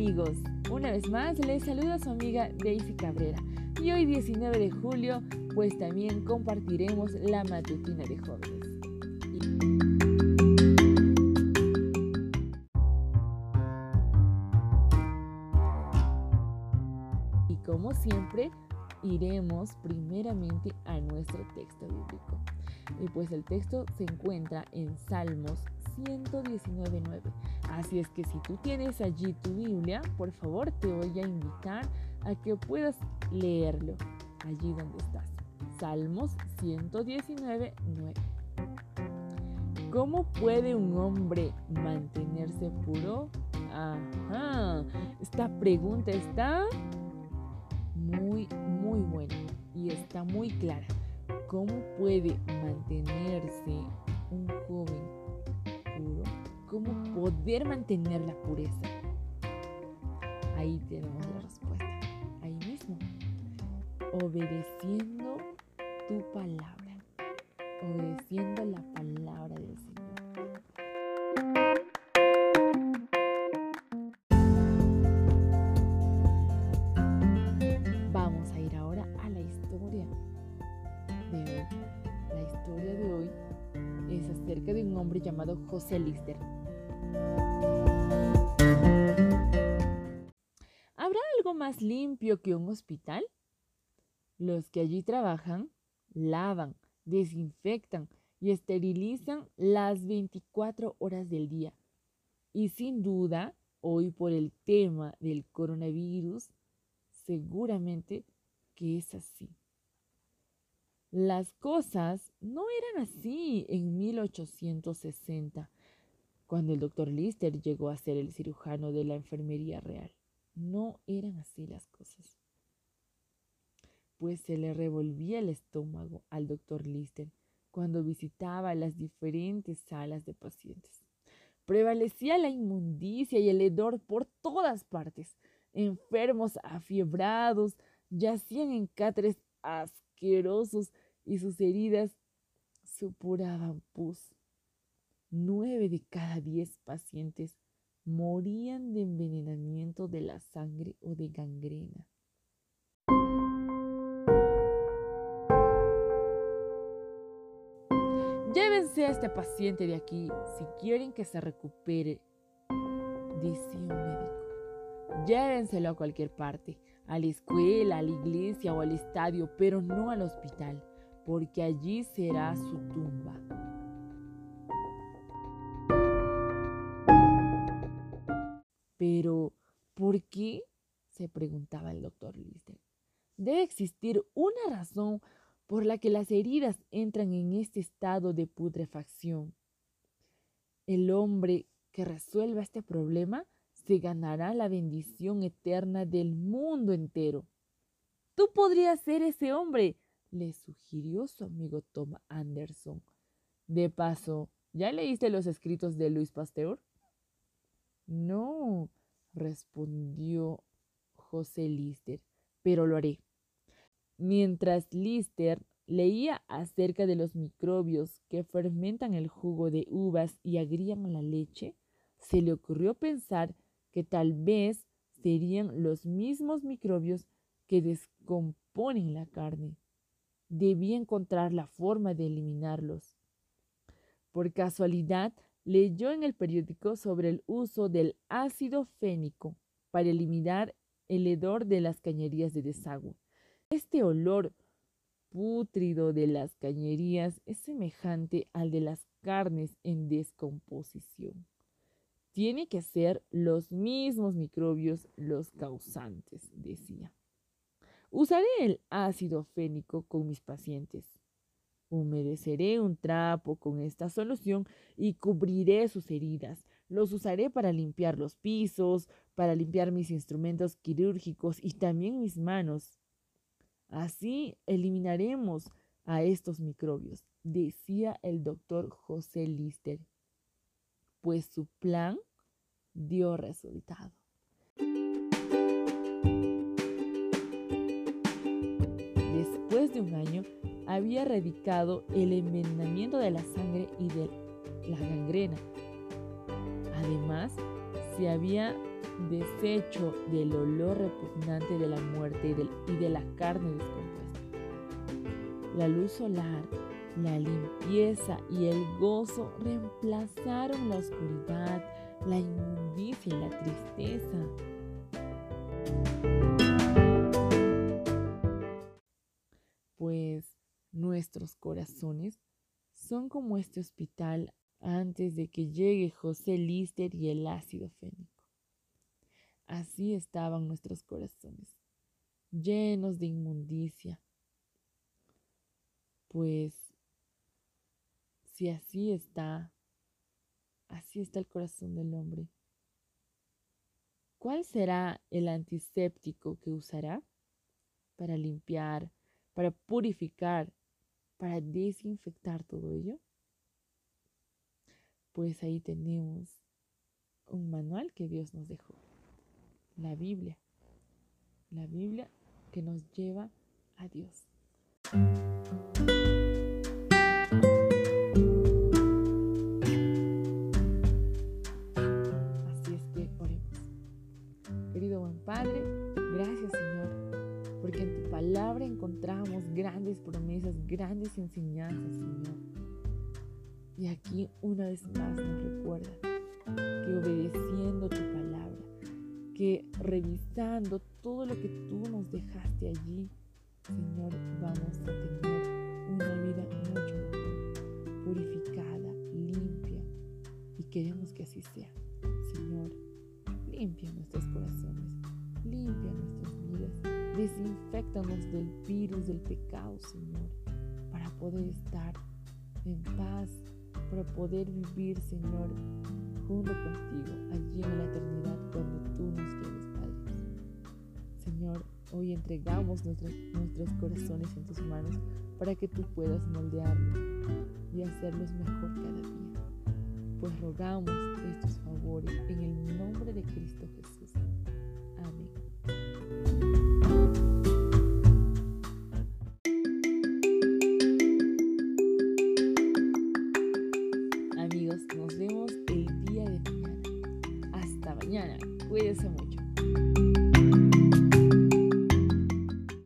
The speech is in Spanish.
amigos, una vez más les saluda su amiga Daisy Cabrera y hoy 19 de julio pues también compartiremos la matutina de jóvenes. Y como siempre iremos primeramente a nuestro texto bíblico. Y pues el texto se encuentra en Salmos 119.9. Así es que si tú tienes allí tu Biblia, por favor te voy a invitar a que puedas leerlo allí donde estás. Salmos 119.9. ¿Cómo puede un hombre mantenerse puro? Ajá, esta pregunta está muy, muy buena y está muy clara. ¿Cómo puede mantenerse un joven puro? ¿Cómo poder mantener la pureza? Ahí tenemos la respuesta, ahí mismo. Obedeciendo tu palabra, obedeciendo la palabra acerca de un hombre llamado José Lister. ¿Habrá algo más limpio que un hospital? Los que allí trabajan lavan, desinfectan y esterilizan las 24 horas del día. Y sin duda, hoy por el tema del coronavirus, seguramente que es así. Las cosas no eran así en 1860, cuando el doctor Lister llegó a ser el cirujano de la enfermería real. No eran así las cosas. Pues se le revolvía el estómago al doctor Lister cuando visitaba las diferentes salas de pacientes. Prevalecía la inmundicia y el hedor por todas partes. Enfermos afiebrados yacían en cáteres asquerosos y sus heridas supuraban pus. Nueve de cada diez pacientes morían de envenenamiento de la sangre o de gangrena. Llévense a este paciente de aquí si quieren que se recupere, decía un médico. Llévenselo a cualquier parte, a la escuela, a la iglesia o al estadio, pero no al hospital, porque allí será su tumba. Pero, ¿por qué? se preguntaba el doctor Lister. Debe existir una razón por la que las heridas entran en este estado de putrefacción. El hombre que resuelva este problema se ganará la bendición eterna del mundo entero. Tú podrías ser ese hombre, le sugirió su amigo Tom Anderson. De paso, ¿ya leíste los escritos de Luis Pasteur? No, respondió José Lister, pero lo haré. Mientras Lister leía acerca de los microbios que fermentan el jugo de uvas y agrían la leche, se le ocurrió pensar que tal vez serían los mismos microbios que descomponen la carne. Debía encontrar la forma de eliminarlos. Por casualidad, leyó en el periódico sobre el uso del ácido fénico para eliminar el hedor de las cañerías de desagüe. Este olor pútrido de las cañerías es semejante al de las carnes en descomposición. Tiene que ser los mismos microbios los causantes, decía. Usaré el ácido fénico con mis pacientes. Humedeceré un trapo con esta solución y cubriré sus heridas. Los usaré para limpiar los pisos, para limpiar mis instrumentos quirúrgicos y también mis manos. Así eliminaremos a estos microbios, decía el doctor José Lister pues su plan dio resultado. Después de un año, había erradicado el envenenamiento de la sangre y de la gangrena. Además, se había desecho del olor repugnante de la muerte y, de la carne descompuesta. La luz solar, la limpieza y el gozo reemplazaron la oscuridad, la inmundicia y la tristeza. Pues nuestros corazones son como este hospital antes de que llegue José Lister y el ácido fénico. Así estaban nuestros corazones, llenos de inmundicia. Pues si así está, así está el corazón del hombre. ¿Cuál será el antiséptico que usará para limpiar, para purificar, para desinfectar todo ello? Pues ahí tenemos un manual que Dios nos dejó la Biblia. La Biblia que nos lleva a Dios. Grandes enseñanzas, Señor. Y aquí una vez más nos recuerda que obedeciendo tu palabra, que revisando todo lo que tú nos dejaste allí, Señor, vamos a tener una vida mucho mejor, purificada, limpia. Y queremos que así sea. Señor, limpia nuestros corazones, limpia nuestras vidas, desinfectanos del virus del pecado, Señor, para poder estar en paz, para poder vivir, Señor, junto contigo, allí en la eternidad, donde tú nos quieres, Padre. Señor, hoy entregamos nuestros, nuestros corazones en tus manos para que tú puedas moldearlos y hacerlos mejor cada día. Pues rogamos estos favores en el nombre de Cristo Jesús.